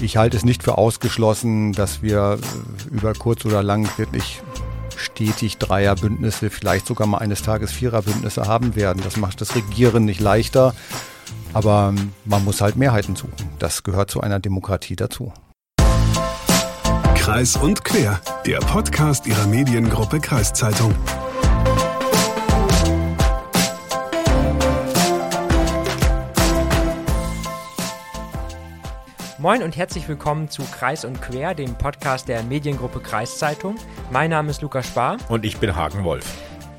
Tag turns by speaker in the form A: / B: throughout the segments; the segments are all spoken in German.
A: Ich halte es nicht für ausgeschlossen, dass wir über kurz oder lang wirklich stetig Dreierbündnisse, vielleicht sogar mal eines Tages Viererbündnisse haben werden. Das macht das Regieren nicht leichter, aber man muss halt Mehrheiten suchen. Das gehört zu einer Demokratie dazu.
B: Kreis und Quer, der Podcast ihrer Mediengruppe Kreiszeitung.
C: Moin und herzlich willkommen zu Kreis und Quer, dem Podcast der Mediengruppe Kreiszeitung. Mein Name ist Lukas Spar.
D: Und ich bin Hagen Wolf.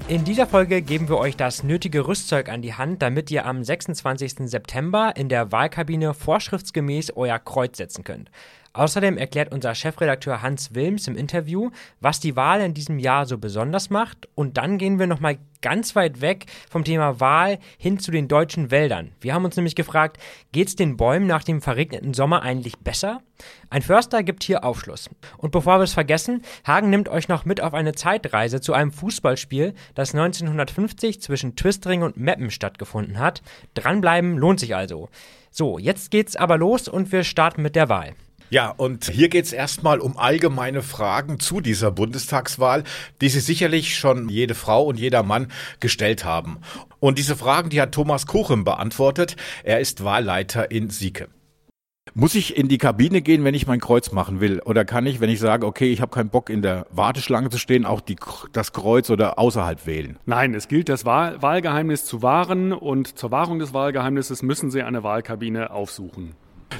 C: In dieser Folge geben wir euch das nötige Rüstzeug an die Hand, damit ihr am 26. September in der Wahlkabine vorschriftsgemäß euer Kreuz setzen könnt. Außerdem erklärt unser Chefredakteur Hans Wilms im Interview, was die Wahl in diesem Jahr so besonders macht. Und dann gehen wir nochmal ganz weit weg vom Thema Wahl hin zu den deutschen Wäldern. Wir haben uns nämlich gefragt, geht es den Bäumen nach dem verregneten Sommer eigentlich besser? Ein Förster gibt hier Aufschluss. Und bevor wir es vergessen, Hagen nimmt euch noch mit auf eine Zeitreise zu einem Fußballspiel, das 1950 zwischen Twistring und Meppen stattgefunden hat. Dranbleiben lohnt sich also. So, jetzt geht's aber los und wir starten mit der Wahl.
D: Ja, und hier geht es erstmal um allgemeine Fragen zu dieser Bundestagswahl, die Sie sicherlich schon jede Frau und jeder Mann gestellt haben. Und diese Fragen, die hat Thomas Kuchen beantwortet. Er ist Wahlleiter in Sieke. Muss ich in die Kabine gehen, wenn ich mein Kreuz machen will? Oder kann ich, wenn ich sage, okay, ich habe keinen Bock in der Warteschlange zu stehen, auch die, das Kreuz oder außerhalb wählen?
E: Nein, es gilt, das Wahl Wahlgeheimnis zu wahren und zur Wahrung des Wahlgeheimnisses müssen Sie eine Wahlkabine aufsuchen.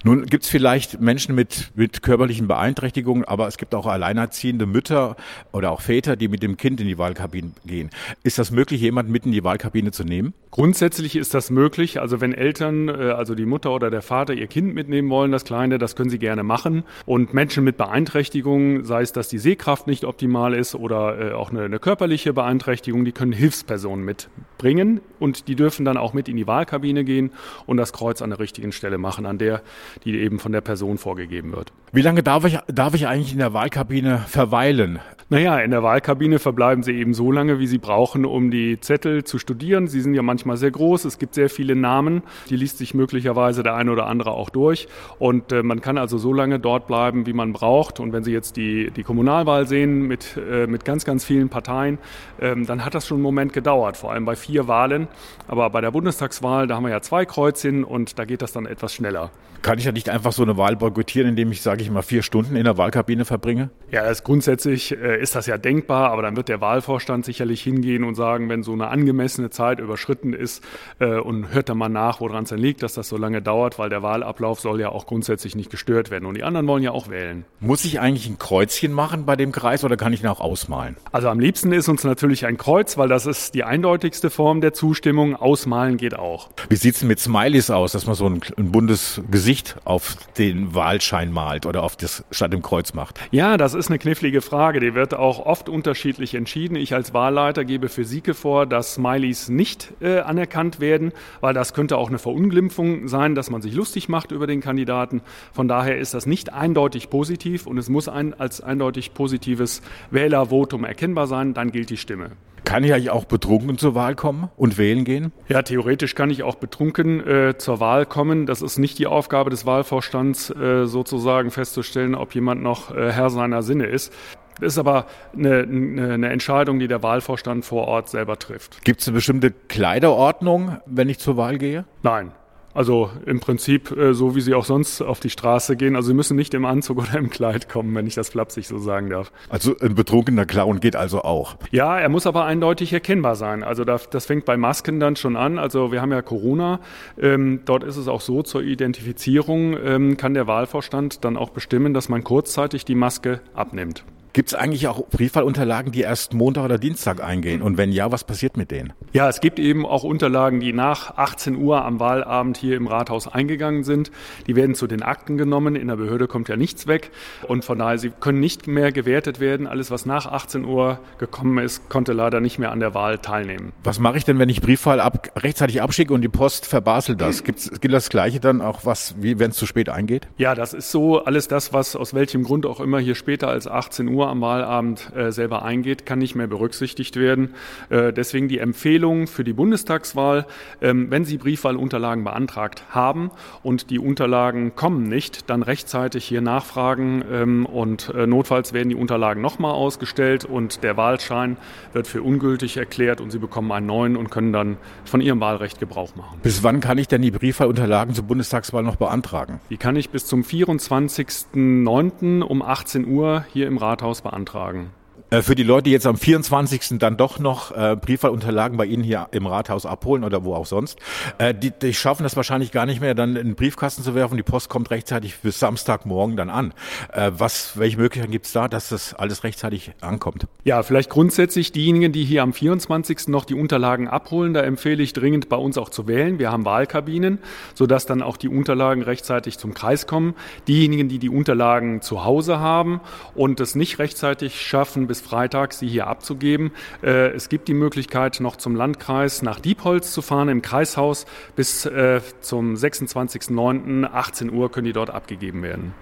D: Nun gibt es vielleicht Menschen mit, mit körperlichen Beeinträchtigungen, aber es gibt auch alleinerziehende Mütter oder auch Väter, die mit dem Kind in die Wahlkabine gehen. Ist das möglich, jemanden mit in die Wahlkabine zu nehmen?
E: Grundsätzlich ist das möglich. Also wenn Eltern, äh, also die Mutter oder der Vater, ihr Kind mitnehmen wollen, das Kleine, das können sie gerne machen. Und Menschen mit Beeinträchtigungen, sei es, dass die Sehkraft nicht optimal ist oder äh, auch eine, eine körperliche Beeinträchtigung, die können Hilfspersonen mitbringen und die dürfen dann auch mit in die Wahlkabine gehen und das Kreuz an der richtigen Stelle machen, an der die eben von der Person vorgegeben wird.
D: Wie lange darf ich, darf ich eigentlich in der Wahlkabine verweilen?
E: Naja, in der Wahlkabine verbleiben Sie eben so lange, wie Sie brauchen, um die Zettel zu studieren. Sie sind ja manchmal sehr groß, es gibt sehr viele Namen, die liest sich möglicherweise der eine oder andere auch durch. Und äh, man kann also so lange dort bleiben, wie man braucht. Und wenn Sie jetzt die, die Kommunalwahl sehen mit, äh, mit ganz, ganz vielen Parteien, ähm, dann hat das schon einen Moment gedauert, vor allem bei vier Wahlen. Aber bei der Bundestagswahl, da haben wir ja zwei Kreuzchen und da geht das dann etwas schneller.
D: Kann ich ja nicht einfach so eine Wahl boykottieren, indem ich, sage ich mal, vier Stunden in der Wahlkabine verbringe?
E: Ja, das grundsätzlich äh, ist das ja denkbar, aber dann wird der Wahlvorstand sicherlich hingehen und sagen, wenn so eine angemessene Zeit überschritten ist äh, und hört dann mal nach, woran es denn liegt, dass das so lange dauert, weil der Wahlablauf soll ja auch grundsätzlich nicht gestört werden und die anderen wollen ja auch wählen.
D: Muss ich eigentlich ein Kreuzchen machen bei dem Kreis oder kann ich ihn auch ausmalen?
E: Also am liebsten ist uns natürlich ein Kreuz, weil das ist die eindeutigste Form der Zustimmung. Ausmalen geht auch.
D: Wie sieht es mit Smileys aus, dass man so ein, ein buntes Gesicht auf den Wahlschein malt oder auf das statt im Kreuz macht?
E: Ja, das ist eine knifflige Frage. Die wird auch oft unterschiedlich entschieden. Ich als Wahlleiter gebe für Sieke vor, dass Smileys nicht äh, anerkannt werden, weil das könnte auch eine Verunglimpfung sein, dass man sich lustig macht über den Kandidaten. Von daher ist das nicht eindeutig positiv und es muss ein, als eindeutig positives Wählervotum erkennbar sein. Dann gilt die Stimme.
D: Kann ich eigentlich auch betrunken zur Wahl kommen und wählen gehen?
E: Ja, theoretisch kann ich auch betrunken äh, zur Wahl kommen. Das ist nicht die Aufgabe des Wahlvorstands, äh, sozusagen festzustellen, ob jemand noch äh, Herr seiner Sinne ist. Das ist aber eine, eine, Entscheidung, die der Wahlvorstand vor Ort selber trifft.
D: Gibt es eine bestimmte Kleiderordnung, wenn ich zur Wahl gehe?
E: Nein. Also im Prinzip äh, so, wie sie auch sonst auf die Straße gehen. Also sie müssen nicht im Anzug oder im Kleid kommen, wenn ich das flapsig so sagen darf.
D: Also ein betrunkener Clown geht also auch?
E: Ja, er muss aber eindeutig erkennbar sein. Also das, das fängt bei Masken dann schon an. Also wir haben ja Corona. Ähm, dort ist es auch so, zur Identifizierung ähm, kann der Wahlvorstand dann auch bestimmen, dass man kurzzeitig die Maske abnimmt.
D: Gibt es eigentlich auch Briefwahlunterlagen, die erst Montag oder Dienstag eingehen? Und wenn ja, was passiert mit denen?
E: Ja, es gibt eben auch Unterlagen, die nach 18 Uhr am Wahlabend hier im Rathaus eingegangen sind. Die werden zu den Akten genommen. In der Behörde kommt ja nichts weg. Und von daher, sie können nicht mehr gewertet werden. Alles, was nach 18 Uhr gekommen ist, konnte leider nicht mehr an der Wahl teilnehmen.
D: Was mache ich denn, wenn ich Briefwahl ab, rechtzeitig abschicke und die Post verbaselt das? Gibt's, gilt das Gleiche dann auch, was, wie, wenn es zu spät eingeht?
E: Ja, das ist so. Alles das, was aus welchem Grund auch immer hier später als 18 Uhr am Wahlabend äh, selber eingeht, kann nicht mehr berücksichtigt werden. Äh, deswegen die Empfehlung für die Bundestagswahl, ähm, wenn Sie Briefwahlunterlagen beantragt haben und die Unterlagen kommen nicht, dann rechtzeitig hier nachfragen ähm, und äh, notfalls werden die Unterlagen nochmal ausgestellt und der Wahlschein wird für ungültig erklärt und Sie bekommen einen neuen und können dann von Ihrem Wahlrecht Gebrauch machen.
D: Bis wann kann ich denn die Briefwahlunterlagen zur Bundestagswahl noch beantragen?
E: Die kann ich bis zum 24.09. um 18 Uhr hier im Rathaus beantragen.
D: Äh, für die Leute, die jetzt am 24. dann doch noch äh, Briefwahlunterlagen bei Ihnen hier im Rathaus abholen oder wo auch sonst, äh, die, die schaffen das wahrscheinlich gar nicht mehr, dann in den Briefkasten zu werfen. Die Post kommt rechtzeitig bis Samstagmorgen dann an. Äh, was, welche Möglichkeiten gibt es da, dass das alles rechtzeitig ankommt?
E: Ja, vielleicht grundsätzlich diejenigen, die hier am 24. noch die Unterlagen abholen, da empfehle ich dringend bei uns auch zu wählen. Wir haben Wahlkabinen, sodass dann auch die Unterlagen rechtzeitig zum Kreis kommen. Diejenigen, die die Unterlagen zu Hause haben und es nicht rechtzeitig schaffen, bis bis Freitag sie hier abzugeben. Äh, es gibt die Möglichkeit, noch zum Landkreis nach Diepholz zu fahren, im Kreishaus. Bis äh, zum 26.09. 18 Uhr können die dort abgegeben werden.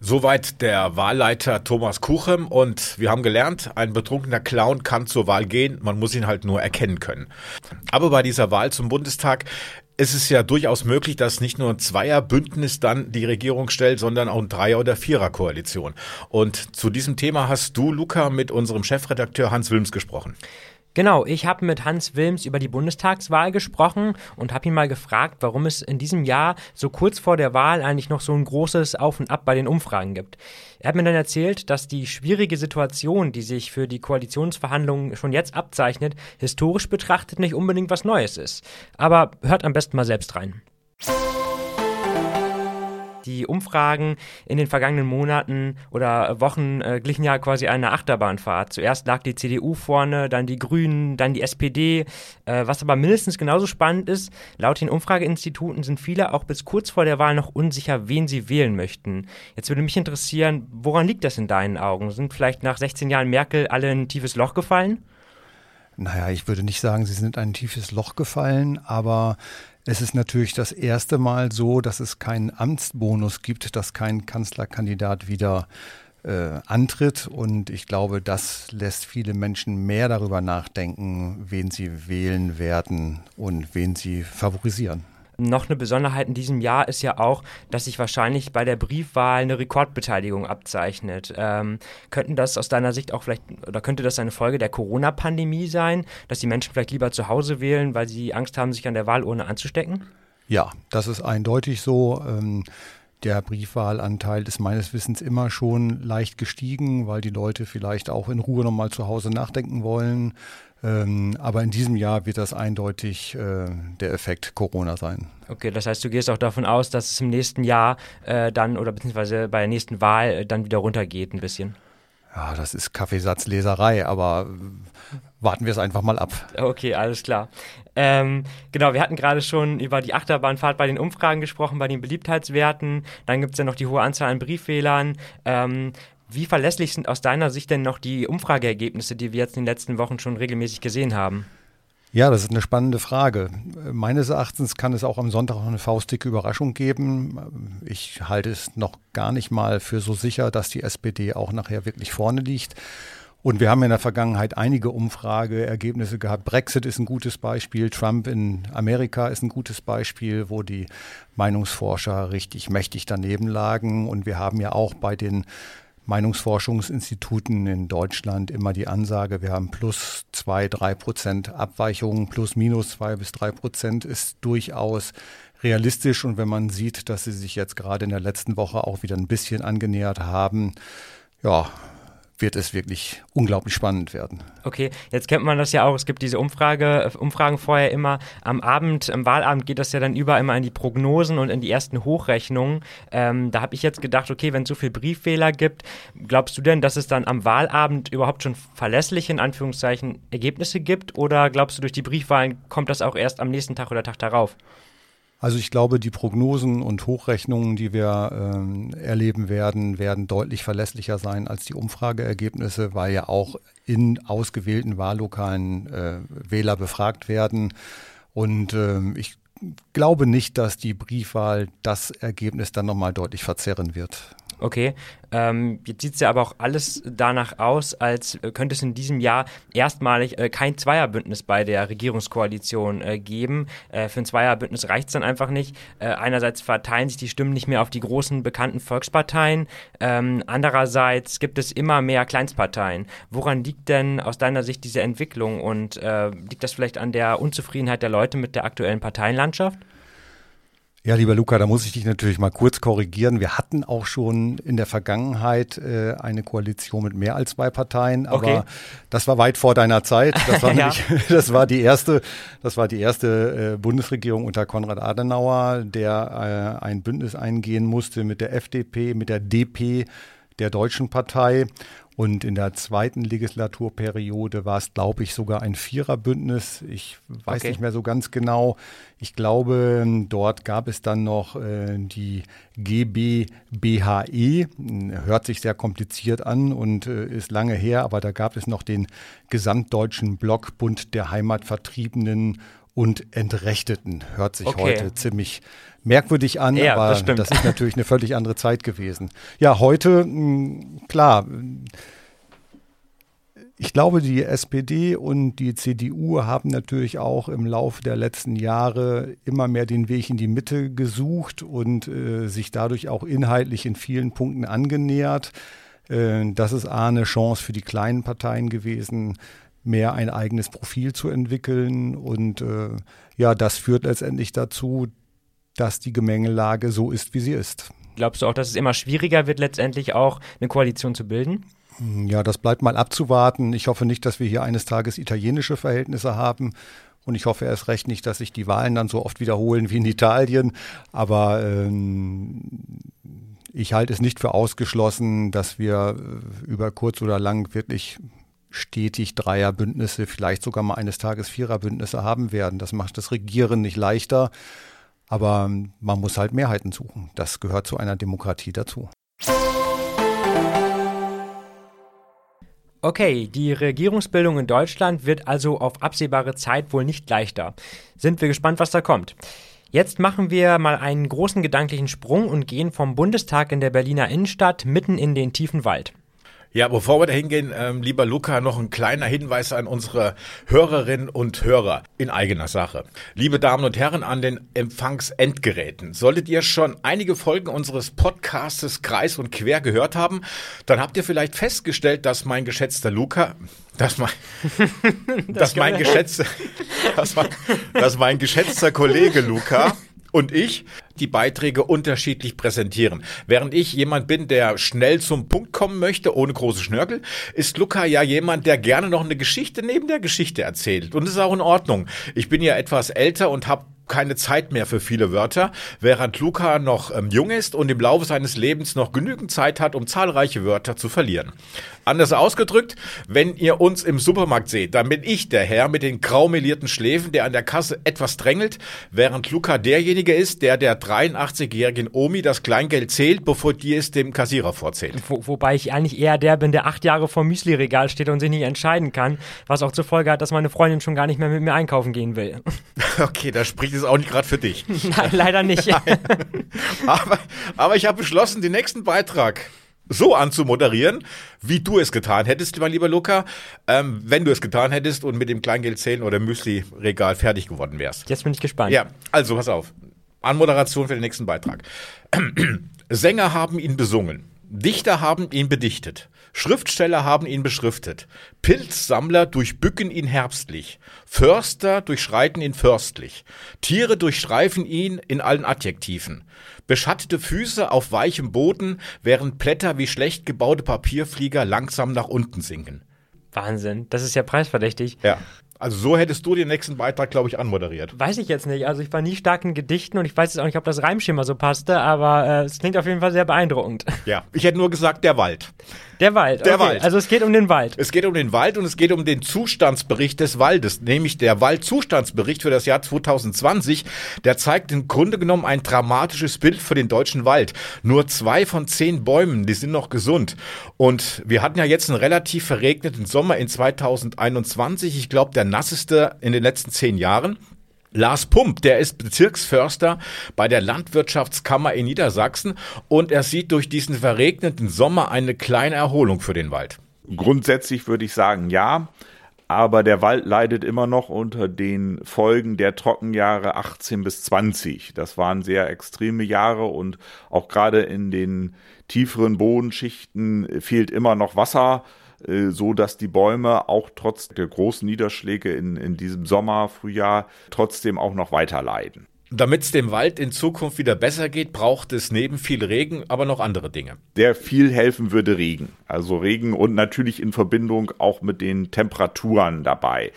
D: Soweit der Wahlleiter Thomas Kuchem und wir haben gelernt, ein betrunkener Clown kann zur Wahl gehen, man muss ihn halt nur erkennen können. Aber bei dieser Wahl zum Bundestag ist es ja durchaus möglich, dass nicht nur ein Zweierbündnis dann die Regierung stellt, sondern auch ein Dreier- oder Viererkoalition. Und zu diesem Thema hast du, Luca, mit unserem Chefredakteur Hans Wilms gesprochen.
C: Genau, ich habe mit Hans Wilms über die Bundestagswahl gesprochen und habe ihn mal gefragt, warum es in diesem Jahr so kurz vor der Wahl eigentlich noch so ein großes Auf und Ab bei den Umfragen gibt. Er hat mir dann erzählt, dass die schwierige Situation, die sich für die Koalitionsverhandlungen schon jetzt abzeichnet, historisch betrachtet nicht unbedingt was Neues ist. Aber hört am besten mal selbst rein. Die Umfragen in den vergangenen Monaten oder Wochen äh, glichen ja quasi einer Achterbahnfahrt. Zuerst lag die CDU vorne, dann die Grünen, dann die SPD. Äh, was aber mindestens genauso spannend ist, laut den Umfrageinstituten sind viele auch bis kurz vor der Wahl noch unsicher, wen sie wählen möchten. Jetzt würde mich interessieren, woran liegt das in deinen Augen? Sind vielleicht nach 16 Jahren Merkel alle in ein tiefes Loch gefallen?
A: Naja, ich würde nicht sagen, sie sind in ein tiefes Loch gefallen, aber es ist natürlich das erste Mal so, dass es keinen Amtsbonus gibt, dass kein Kanzlerkandidat wieder äh, antritt. Und ich glaube, das lässt viele Menschen mehr darüber nachdenken, wen sie wählen werden und wen sie favorisieren.
C: Noch eine Besonderheit in diesem Jahr ist ja auch, dass sich wahrscheinlich bei der Briefwahl eine Rekordbeteiligung abzeichnet. Ähm, könnten das aus deiner Sicht auch vielleicht, oder könnte das eine Folge der Corona-Pandemie sein, dass die Menschen vielleicht lieber zu Hause wählen, weil sie Angst haben, sich an der Wahlurne anzustecken?
A: Ja, das ist eindeutig so. Ähm, der Briefwahlanteil ist meines Wissens immer schon leicht gestiegen, weil die Leute vielleicht auch in Ruhe nochmal zu Hause nachdenken wollen. Ähm, aber in diesem Jahr wird das eindeutig äh, der Effekt Corona sein.
C: Okay, das heißt, du gehst auch davon aus, dass es im nächsten Jahr äh, dann oder beziehungsweise bei der nächsten Wahl äh, dann wieder runtergeht ein bisschen.
A: Ja, das ist Kaffeesatzleserei, aber warten wir es einfach mal ab.
C: Okay, alles klar. Ähm, genau, wir hatten gerade schon über die Achterbahnfahrt bei den Umfragen gesprochen, bei den Beliebtheitswerten. Dann gibt es ja noch die hohe Anzahl an Brieffehlern. Ähm, wie verlässlich sind aus deiner Sicht denn noch die Umfrageergebnisse, die wir jetzt in den letzten Wochen schon regelmäßig gesehen haben?
A: Ja, das ist eine spannende Frage. Meines Erachtens kann es auch am Sonntag noch eine faustdicke Überraschung geben. Ich halte es noch gar nicht mal für so sicher, dass die SPD auch nachher wirklich vorne liegt. Und wir haben in der Vergangenheit einige Umfrageergebnisse gehabt. Brexit ist ein gutes Beispiel, Trump in Amerika ist ein gutes Beispiel, wo die Meinungsforscher richtig mächtig daneben lagen. Und wir haben ja auch bei den Meinungsforschungsinstituten in Deutschland immer die Ansage, wir haben plus zwei, drei Prozent Abweichungen, plus minus zwei bis drei Prozent ist durchaus realistisch. Und wenn man sieht, dass sie sich jetzt gerade in der letzten Woche auch wieder ein bisschen angenähert haben, ja, wird es wirklich unglaublich spannend werden.
C: Okay, jetzt kennt man das ja auch. Es gibt diese Umfrage, Umfragen vorher immer. Am Abend, am Wahlabend geht das ja dann über immer in die Prognosen und in die ersten Hochrechnungen. Ähm, da habe ich jetzt gedacht, okay, wenn es so viel Brieffehler gibt, glaubst du denn, dass es dann am Wahlabend überhaupt schon verlässliche, in Anführungszeichen, Ergebnisse gibt? Oder glaubst du, durch die Briefwahlen kommt das auch erst am nächsten Tag oder Tag darauf?
A: Also ich glaube, die Prognosen und Hochrechnungen, die wir ähm, erleben werden, werden deutlich verlässlicher sein als die Umfrageergebnisse, weil ja auch in ausgewählten Wahllokalen äh, Wähler befragt werden. Und ähm, ich glaube nicht, dass die Briefwahl das Ergebnis dann nochmal deutlich verzerren wird.
C: Okay, ähm, jetzt sieht es ja aber auch alles danach aus, als könnte es in diesem Jahr erstmalig äh, kein Zweierbündnis bei der Regierungskoalition äh, geben. Äh, für ein Zweierbündnis reicht es dann einfach nicht. Äh, einerseits verteilen sich die Stimmen nicht mehr auf die großen bekannten Volksparteien, ähm, andererseits gibt es immer mehr Kleinstparteien. Woran liegt denn aus deiner Sicht diese Entwicklung und äh, liegt das vielleicht an der Unzufriedenheit der Leute mit der aktuellen Parteienlandschaft?
A: Ja, lieber Luca, da muss ich dich natürlich mal kurz korrigieren. Wir hatten auch schon in der Vergangenheit äh, eine Koalition mit mehr als zwei Parteien, aber okay. das war weit vor deiner Zeit. Das war, ja. nämlich, das war die erste, das war die erste äh, Bundesregierung unter Konrad Adenauer, der äh, ein Bündnis eingehen musste mit der FDP, mit der DP der Deutschen Partei. Und in der zweiten Legislaturperiode war es, glaube ich, sogar ein Viererbündnis. Ich weiß okay. nicht mehr so ganz genau. Ich glaube, dort gab es dann noch äh, die GBBHE. Hört sich sehr kompliziert an und äh, ist lange her, aber da gab es noch den Gesamtdeutschen Block Bund der Heimatvertriebenen und Entrechteten. Hört sich okay. heute ziemlich merkwürdig an, ja, aber das, das, ist natürlich eine völlig andere Zeit gewesen. Ja, heute, hm, klar, ich glaube, die SPD und die CDU haben natürlich auch im Laufe der letzten Jahre immer mehr den Weg in die Mitte gesucht und äh, sich dadurch auch inhaltlich in vielen Punkten angenähert. Äh, das ist A, eine Chance für die kleinen Parteien gewesen, mehr ein eigenes Profil zu entwickeln. Und äh, ja, das führt letztendlich dazu, dass die Gemengelage so ist, wie sie ist.
C: Glaubst du auch, dass es immer schwieriger wird, letztendlich auch eine Koalition zu bilden?
A: Ja, das bleibt mal abzuwarten. Ich hoffe nicht, dass wir hier eines Tages italienische Verhältnisse haben. Und ich hoffe erst recht nicht, dass sich die Wahlen dann so oft wiederholen wie in Italien. Aber ähm, ich halte es nicht für ausgeschlossen, dass wir äh, über kurz oder lang wirklich stetig Dreierbündnisse, vielleicht sogar mal eines Tages Viererbündnisse haben werden. Das macht das Regieren nicht leichter. Aber man muss halt Mehrheiten suchen. Das gehört zu einer Demokratie dazu.
C: Okay, die Regierungsbildung in Deutschland wird also auf absehbare Zeit wohl nicht leichter. Sind wir gespannt, was da kommt. Jetzt machen wir mal einen großen gedanklichen Sprung und gehen vom Bundestag in der Berliner Innenstadt mitten in den tiefen Wald.
D: Ja, bevor wir da hingehen, ähm, lieber Luca, noch ein kleiner Hinweis an unsere Hörerinnen und Hörer in eigener Sache. Liebe Damen und Herren an den Empfangsendgeräten, solltet ihr schon einige Folgen unseres Podcastes Kreis und Quer gehört haben, dann habt ihr vielleicht festgestellt, dass mein geschätzter Luca, dass mein, dass mein geschätzter, dass mein, dass mein geschätzter Kollege Luca und ich die Beiträge unterschiedlich präsentieren. Während ich jemand bin, der schnell zum Punkt kommen möchte, ohne große Schnörkel, ist Luca ja jemand, der gerne noch eine Geschichte neben der Geschichte erzählt. Und das ist auch in Ordnung. Ich bin ja etwas älter und habe keine Zeit mehr für viele Wörter, während Luca noch ähm, jung ist und im Laufe seines Lebens noch genügend Zeit hat, um zahlreiche Wörter zu verlieren. Anders ausgedrückt, wenn ihr uns im Supermarkt seht, dann bin ich der Herr mit den graumelierten Schläfen, der an der Kasse etwas drängelt, während Luca derjenige ist, der der 83-jährigen Omi das Kleingeld zählt, bevor die es dem Kassierer vorzählt.
C: Wo, wobei ich eigentlich eher der bin, der acht Jahre vor Müsli-Regal steht und sich nicht entscheiden kann, was auch zur Folge hat, dass meine Freundin schon gar nicht mehr mit mir einkaufen gehen will.
D: Okay, da spricht es auch nicht gerade für dich.
C: Nein, leider nicht.
D: aber, aber ich habe beschlossen, den nächsten Beitrag so anzumoderieren, wie du es getan hättest, mein lieber Luca, ähm, wenn du es getan hättest und mit dem Kleingeld 10 oder Müsli-Regal fertig geworden wärst.
C: Jetzt bin ich gespannt.
D: Ja, also pass auf. Anmoderation für den nächsten Beitrag. Sänger haben ihn besungen. Dichter haben ihn bedichtet. Schriftsteller haben ihn beschriftet. Pilzsammler durchbücken ihn herbstlich. Förster durchschreiten ihn förstlich. Tiere durchstreifen ihn in allen Adjektiven. Beschattete Füße auf weichem Boden, während Blätter wie schlecht gebaute Papierflieger langsam nach unten sinken.
C: Wahnsinn, das ist ja preisverdächtig.
D: Ja. Also so hättest du den nächsten Beitrag, glaube ich, anmoderiert.
C: Weiß ich jetzt nicht. Also ich war nie stark in Gedichten und ich weiß jetzt auch nicht, ob das Reimschema so passte, aber äh, es klingt auf jeden Fall sehr beeindruckend.
D: Ja, ich hätte nur gesagt, der Wald.
C: Der Wald.
D: Der okay. Wald.
C: Also es geht um den Wald.
D: Es geht um den Wald und es geht um den Zustandsbericht des Waldes, nämlich der Waldzustandsbericht für das Jahr 2020. Der zeigt im Grunde genommen ein dramatisches Bild für den deutschen Wald. Nur zwei von zehn Bäumen, die sind noch gesund. Und wir hatten ja jetzt einen relativ verregneten Sommer in 2021. Ich glaube, der nasseste in den letzten zehn Jahren. Lars Pump, der ist Bezirksförster bei der Landwirtschaftskammer in Niedersachsen und er sieht durch diesen verregneten Sommer eine kleine Erholung für den Wald.
F: Grundsätzlich würde ich sagen, ja. Aber der Wald leidet immer noch unter den Folgen der Trockenjahre 18 bis 20. Das waren sehr extreme Jahre und auch gerade in den tieferen Bodenschichten fehlt immer noch Wasser so dass die Bäume auch trotz der großen Niederschläge in, in diesem Sommer, Frühjahr trotzdem auch noch weiter leiden.
D: Damit es dem Wald in Zukunft wieder besser geht, braucht es neben viel Regen aber noch andere Dinge.
F: Der viel helfen würde Regen. Also Regen und natürlich in Verbindung auch mit den Temperaturen dabei.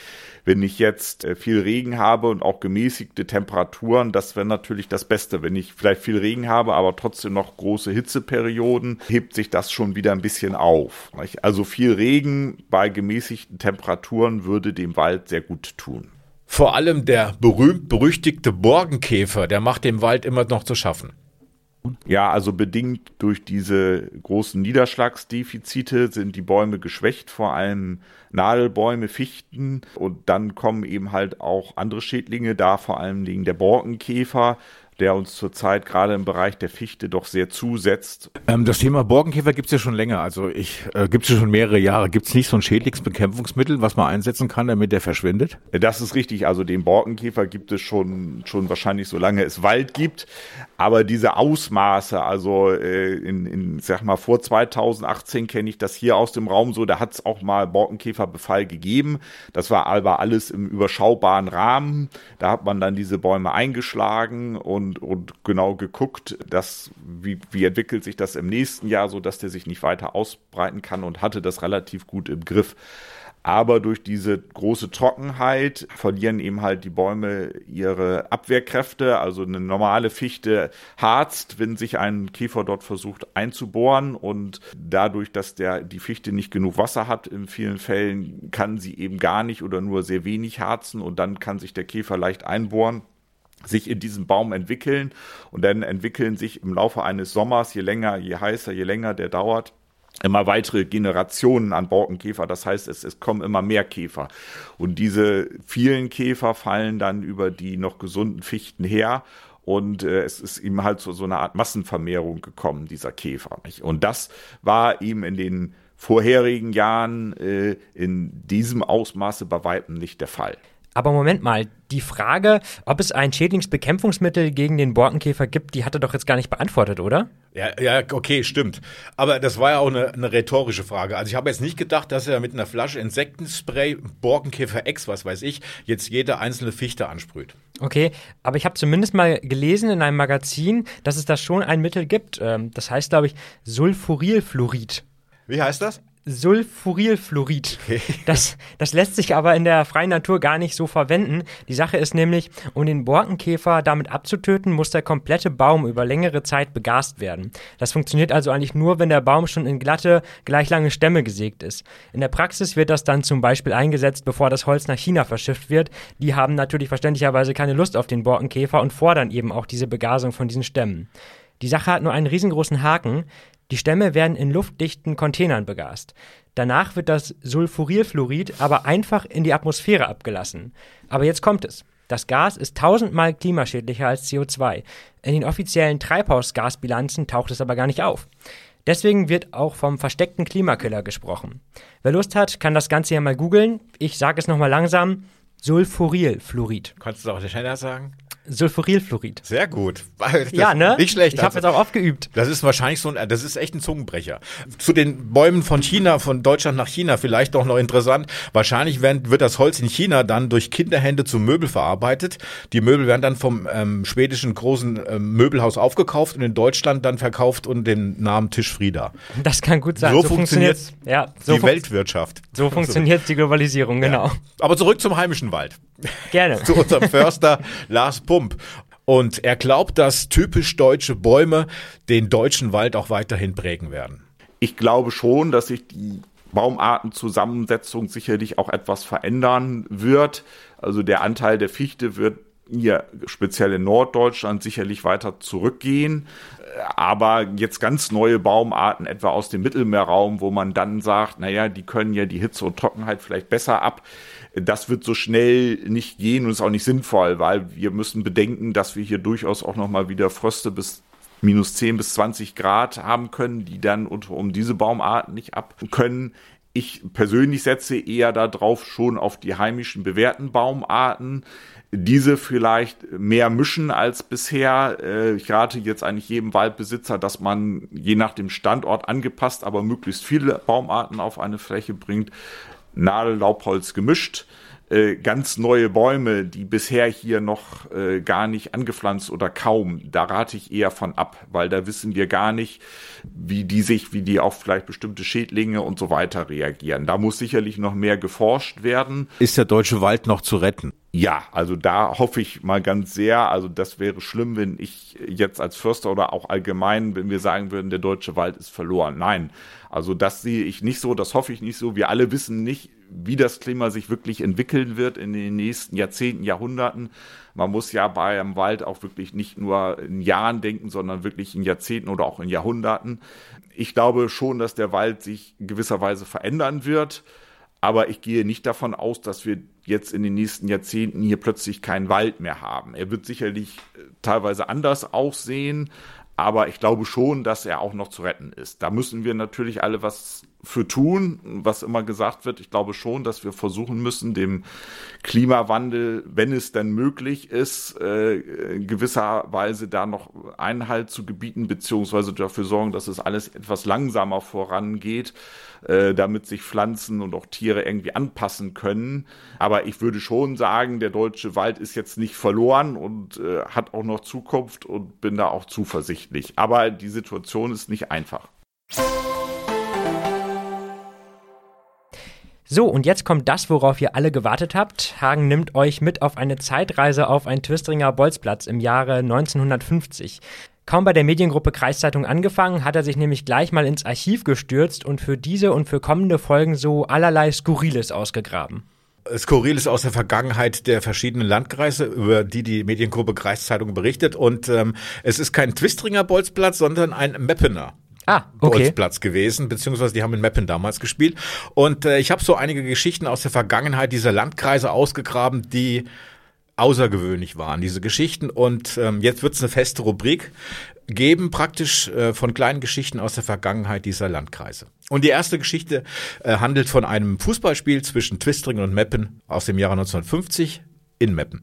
F: Wenn ich jetzt äh, viel Regen habe und auch gemäßigte Temperaturen, das wäre natürlich das Beste. Wenn ich vielleicht viel Regen habe, aber trotzdem noch große Hitzeperioden, hebt sich das schon wieder ein bisschen auf. Also viel Regen bei gemäßigten Temperaturen würde dem Wald sehr gut tun.
D: Vor allem der berühmt-berüchtigte Borkenkäfer, der macht dem Wald immer noch zu schaffen.
F: Ja, also bedingt durch diese großen Niederschlagsdefizite sind die Bäume geschwächt, vor allem Nadelbäume, Fichten und dann kommen eben halt auch andere Schädlinge da, vor allem der Borkenkäfer, der uns zurzeit gerade im Bereich der Fichte doch sehr zusetzt.
D: Ähm, das Thema Borkenkäfer gibt es ja schon länger. Also ich äh, gibt es ja schon mehrere Jahre. Gibt es nicht so ein Schädlingsbekämpfungsmittel, was man einsetzen kann, damit der verschwindet?
F: Das ist richtig. Also den Borkenkäfer gibt es schon schon wahrscheinlich so lange es Wald gibt. Aber diese Ausmaße, also äh, in, in sag mal vor 2018 kenne ich das hier aus dem Raum so. Da hat es auch mal Borkenkäferbefall gegeben. Das war aber alles im überschaubaren Rahmen. Da hat man dann diese Bäume eingeschlagen und und, und genau geguckt, dass, wie, wie entwickelt sich das im nächsten Jahr, so dass der sich nicht weiter ausbreiten kann und hatte das relativ gut im Griff. Aber durch diese große Trockenheit verlieren eben halt die Bäume ihre Abwehrkräfte. Also eine normale Fichte harzt, wenn sich ein Käfer dort versucht einzubohren. Und dadurch, dass der, die Fichte nicht genug Wasser hat, in vielen Fällen kann sie eben gar nicht oder nur sehr wenig harzen. Und dann kann sich der Käfer leicht einbohren sich in diesem Baum entwickeln und dann entwickeln sich im Laufe eines Sommers, je länger, je heißer, je länger der dauert, immer weitere Generationen an Borkenkäfer. Das heißt, es, es kommen immer mehr Käfer. Und diese vielen Käfer fallen dann über die noch gesunden Fichten her. Und äh, es ist ihm halt zu so einer Art Massenvermehrung gekommen, dieser Käfer. Nicht? Und das war ihm in den vorherigen Jahren äh, in diesem Ausmaße bei weitem nicht der Fall.
C: Aber Moment mal, die Frage, ob es ein Schädlingsbekämpfungsmittel gegen den Borkenkäfer gibt, die hat er doch jetzt gar nicht beantwortet, oder?
D: Ja, ja, okay, stimmt. Aber das war ja auch eine, eine rhetorische Frage. Also ich habe jetzt nicht gedacht, dass er mit einer Flasche Insektenspray, Borkenkäfer X, was weiß ich, jetzt jede einzelne Fichte ansprüht.
C: Okay, aber ich habe zumindest mal gelesen in einem Magazin, dass es da schon ein Mittel gibt. Ähm, das heißt, glaube ich, Sulfurylfluorid.
D: Wie heißt das?
C: Sulfurylfluorid. Okay. Das, das lässt sich aber in der freien Natur gar nicht so verwenden. Die Sache ist nämlich, um den Borkenkäfer damit abzutöten, muss der komplette Baum über längere Zeit begast werden. Das funktioniert also eigentlich nur, wenn der Baum schon in glatte, gleich lange Stämme gesägt ist. In der Praxis wird das dann zum Beispiel eingesetzt, bevor das Holz nach China verschifft wird. Die haben natürlich verständlicherweise keine Lust auf den Borkenkäfer und fordern eben auch diese Begasung von diesen Stämmen. Die Sache hat nur einen riesengroßen Haken. Die Stämme werden in luftdichten Containern begast. Danach wird das Sulfurylfluorid aber einfach in die Atmosphäre abgelassen. Aber jetzt kommt es. Das Gas ist tausendmal klimaschädlicher als CO2. In den offiziellen Treibhausgasbilanzen taucht es aber gar nicht auf. Deswegen wird auch vom versteckten Klimakiller gesprochen. Wer Lust hat, kann das Ganze ja mal googeln. Ich sage es nochmal langsam. Sulfurylfluorid.
D: Kannst du es auch schneller sagen?
C: Sulfurylfluorid.
D: Sehr gut.
C: Das ja, ne?
D: Nicht schlecht.
C: Ich habe jetzt auch oft geübt.
D: Das ist wahrscheinlich so ein, das ist echt ein Zungenbrecher. Zu den Bäumen von China, von Deutschland nach China, vielleicht auch noch interessant. Wahrscheinlich werden, wird das Holz in China dann durch Kinderhände zu Möbel verarbeitet. Die Möbel werden dann vom ähm, schwedischen großen ähm, Möbelhaus aufgekauft und in Deutschland dann verkauft und den Namen Tisch Frieda.
C: Das kann gut sein.
D: So, so funktioniert, ja, so
C: die
D: fun Weltwirtschaft.
C: So funktioniert die Globalisierung, genau. Ja.
D: Aber zurück zum heimischen Wald.
C: Gerne.
D: zu unserem Förster Lars Pump. Und er glaubt, dass typisch deutsche Bäume den deutschen Wald auch weiterhin prägen werden.
F: Ich glaube schon, dass sich die Baumartenzusammensetzung sicherlich auch etwas verändern wird. Also der Anteil der Fichte wird hier speziell in Norddeutschland sicherlich weiter zurückgehen. Aber jetzt ganz neue Baumarten, etwa aus dem Mittelmeerraum, wo man dann sagt, naja, die können ja die Hitze und Trockenheit vielleicht besser ab. Das wird so schnell nicht gehen und ist auch nicht sinnvoll, weil wir müssen bedenken, dass wir hier durchaus auch nochmal wieder Fröste bis minus 10 bis 20 Grad haben können, die dann unter um diese Baumarten nicht ab können. Ich persönlich setze eher darauf schon auf die heimischen bewährten Baumarten. Diese vielleicht mehr mischen als bisher. Äh, ich rate jetzt eigentlich jedem Waldbesitzer, dass man je nach dem Standort angepasst, aber möglichst viele Baumarten auf eine Fläche bringt. Nadel, Laubholz gemischt äh, ganz neue Bäume, die bisher hier noch äh, gar nicht angepflanzt oder kaum, da rate ich eher von ab, weil da wissen wir gar nicht, wie die sich, wie die auf vielleicht bestimmte Schädlinge und so weiter reagieren. Da muss sicherlich noch mehr geforscht werden.
D: Ist der deutsche Wald noch zu retten?
F: Ja, also da hoffe ich mal ganz sehr. Also das wäre schlimm, wenn ich jetzt als Förster oder auch allgemein, wenn wir sagen würden, der deutsche Wald ist verloren. Nein, also das sehe ich nicht so, das hoffe ich nicht so. Wir alle wissen nicht, wie das Klima sich wirklich entwickeln wird in den nächsten Jahrzehnten, Jahrhunderten. Man muss ja bei einem Wald auch wirklich nicht nur in Jahren denken, sondern wirklich in Jahrzehnten oder auch in Jahrhunderten. Ich glaube schon, dass der Wald sich gewisserweise verändern wird. Aber ich gehe nicht davon aus, dass wir jetzt in den nächsten Jahrzehnten hier plötzlich keinen Wald mehr haben. Er wird sicherlich äh, teilweise anders aussehen, aber ich glaube schon, dass er auch noch zu retten ist. Da müssen wir natürlich alle was für tun, was immer gesagt wird. Ich glaube schon, dass wir versuchen müssen, dem Klimawandel, wenn es denn möglich ist, äh, in gewisser Weise da noch Einhalt zu gebieten, beziehungsweise dafür sorgen, dass es alles etwas langsamer vorangeht, äh, damit sich Pflanzen und auch Tiere irgendwie anpassen können. Aber ich würde schon sagen, der deutsche Wald ist jetzt nicht verloren und äh, hat auch noch Zukunft und bin da auch zuversichtlich. Aber die Situation ist nicht einfach.
C: So, und jetzt kommt das, worauf ihr alle gewartet habt. Hagen nimmt euch mit auf eine Zeitreise auf einen Twistringer Bolzplatz im Jahre 1950. Kaum bei der Mediengruppe Kreiszeitung angefangen, hat er sich nämlich gleich mal ins Archiv gestürzt und für diese und für kommende Folgen so allerlei Skurriles ausgegraben.
G: Skurriles aus der Vergangenheit der verschiedenen Landkreise, über die die Mediengruppe Kreiszeitung berichtet. Und ähm, es ist kein Twistringer Bolzplatz, sondern ein Meppener.
C: Ah, okay.
G: Bolzplatz gewesen, beziehungsweise die haben in Meppen damals gespielt. Und äh, ich habe so einige Geschichten aus der Vergangenheit dieser Landkreise ausgegraben, die außergewöhnlich waren, diese Geschichten. Und ähm, jetzt wird es eine feste Rubrik geben, praktisch äh, von kleinen Geschichten aus der Vergangenheit dieser Landkreise. Und die erste Geschichte äh, handelt von einem Fußballspiel zwischen Twistringen und Meppen aus dem Jahre 1950 in Meppen.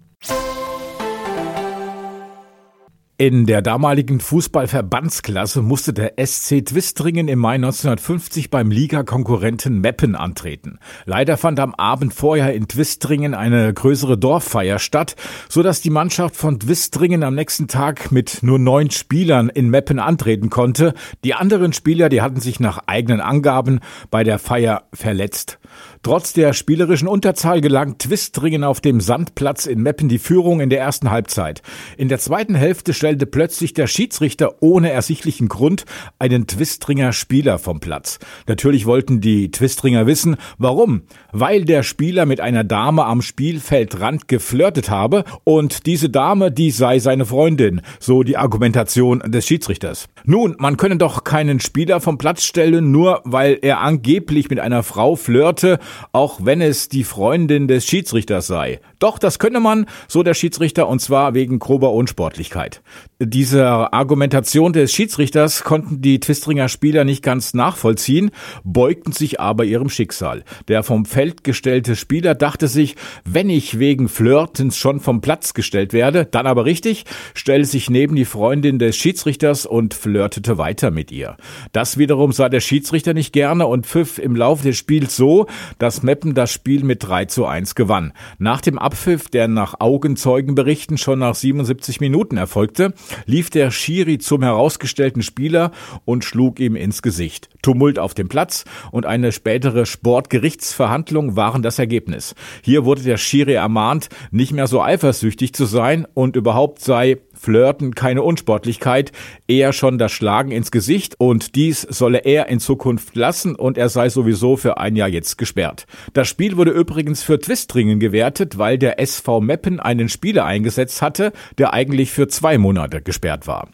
D: In der damaligen Fußballverbandsklasse musste der SC Twistringen im Mai 1950 beim Ligakonkurrenten Meppen antreten. Leider fand am Abend vorher in Twistringen eine größere Dorffeier statt, so dass die Mannschaft von Twistringen am nächsten Tag mit nur neun Spielern in Meppen antreten konnte. Die anderen Spieler, die hatten sich nach eigenen Angaben bei der Feier verletzt. Trotz der spielerischen Unterzahl gelang Twistringen auf dem Sandplatz in Meppen die Führung in der ersten Halbzeit. In der zweiten Hälfte stellte plötzlich der Schiedsrichter ohne ersichtlichen Grund einen Twistringer Spieler vom Platz. Natürlich wollten die Twistringer wissen, warum. Weil der Spieler mit einer Dame am Spielfeldrand geflirtet habe und diese Dame, die sei seine Freundin, so die Argumentation des Schiedsrichters. Nun, man könne doch keinen Spieler vom Platz stellen, nur weil er angeblich mit einer Frau flirte auch wenn es die Freundin des Schiedsrichters sei. Doch, das könne man, so der Schiedsrichter, und zwar wegen grober Unsportlichkeit. Dieser Argumentation des Schiedsrichters konnten die Twistringer Spieler nicht ganz nachvollziehen, beugten sich aber ihrem Schicksal. Der vom Feld gestellte Spieler dachte sich, wenn ich wegen Flirtens schon vom Platz gestellt werde, dann aber richtig, stellte sich neben die Freundin des Schiedsrichters und flirtete weiter mit ihr. Das wiederum sah der Schiedsrichter nicht gerne und pfiff im Laufe des Spiels so, dass Meppen das Spiel mit 3 zu 1 gewann. Nach dem Abpfiff, der nach Augenzeugenberichten schon nach 77 Minuten erfolgte, lief der Schiri zum herausgestellten Spieler und schlug ihm ins Gesicht.
H: Tumult auf dem Platz und eine spätere Sportgerichtsverhandlung waren das Ergebnis. Hier wurde der Schiri ermahnt, nicht mehr so eifersüchtig zu sein und überhaupt sei Flirten keine Unsportlichkeit, eher schon das Schlagen ins Gesicht und dies solle er in Zukunft lassen und er sei sowieso für ein Jahr jetzt gesperrt. Das Spiel wurde übrigens für Twistringen gewertet, weil der SV Meppen einen Spieler eingesetzt hatte, der eigentlich für zwei Monate gesperrt war.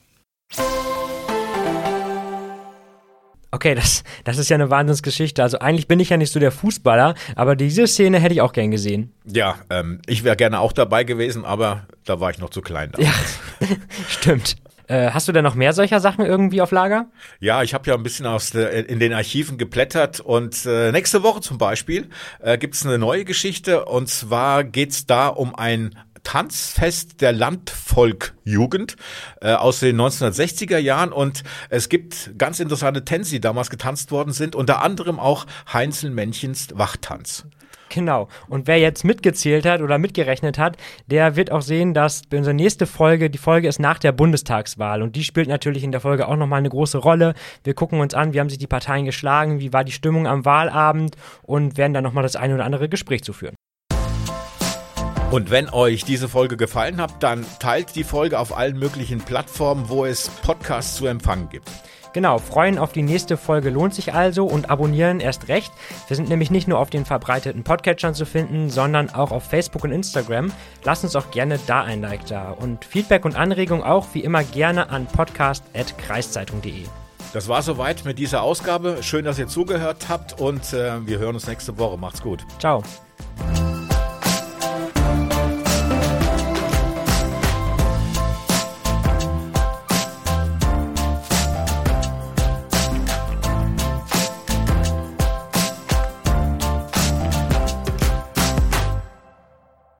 C: Okay, das, das ist ja eine Wahnsinnsgeschichte. Also eigentlich bin ich ja nicht so der Fußballer, aber diese Szene hätte ich auch gern gesehen.
D: Ja, ähm, ich wäre gerne auch dabei gewesen, aber da war ich noch zu klein.
C: Damals. Ja, stimmt. Äh, hast du denn noch mehr solcher Sachen irgendwie auf Lager?
D: Ja, ich habe ja ein bisschen aus der, in den Archiven geblättert und äh, nächste Woche zum Beispiel äh, gibt es eine neue Geschichte und zwar geht's da um ein Tanzfest der Landvolkjugend äh, aus den 1960er Jahren und es gibt ganz interessante Tänze, die damals getanzt worden sind, unter anderem auch Heinzelmännchens Wachtanz.
C: Genau. Und wer jetzt mitgezählt hat oder mitgerechnet hat, der wird auch sehen, dass unsere nächste Folge, die Folge ist nach der Bundestagswahl und die spielt natürlich in der Folge auch nochmal eine große Rolle. Wir gucken uns an, wie haben sich die Parteien geschlagen, wie war die Stimmung am Wahlabend und werden dann nochmal das eine oder andere Gespräch zu führen.
D: Und wenn euch diese Folge gefallen hat, dann teilt die Folge auf allen möglichen Plattformen, wo es Podcasts zu empfangen gibt.
C: Genau, freuen auf die nächste Folge lohnt sich also und abonnieren erst recht. Wir sind nämlich nicht nur auf den verbreiteten Podcatchern zu finden, sondern auch auf Facebook und Instagram. Lasst uns auch gerne da ein Like da. Und Feedback und Anregung auch wie immer gerne an podcast.kreiszeitung.de.
D: Das war soweit mit dieser Ausgabe. Schön, dass ihr zugehört habt und äh, wir hören uns nächste Woche. Macht's gut.
C: Ciao. Bye.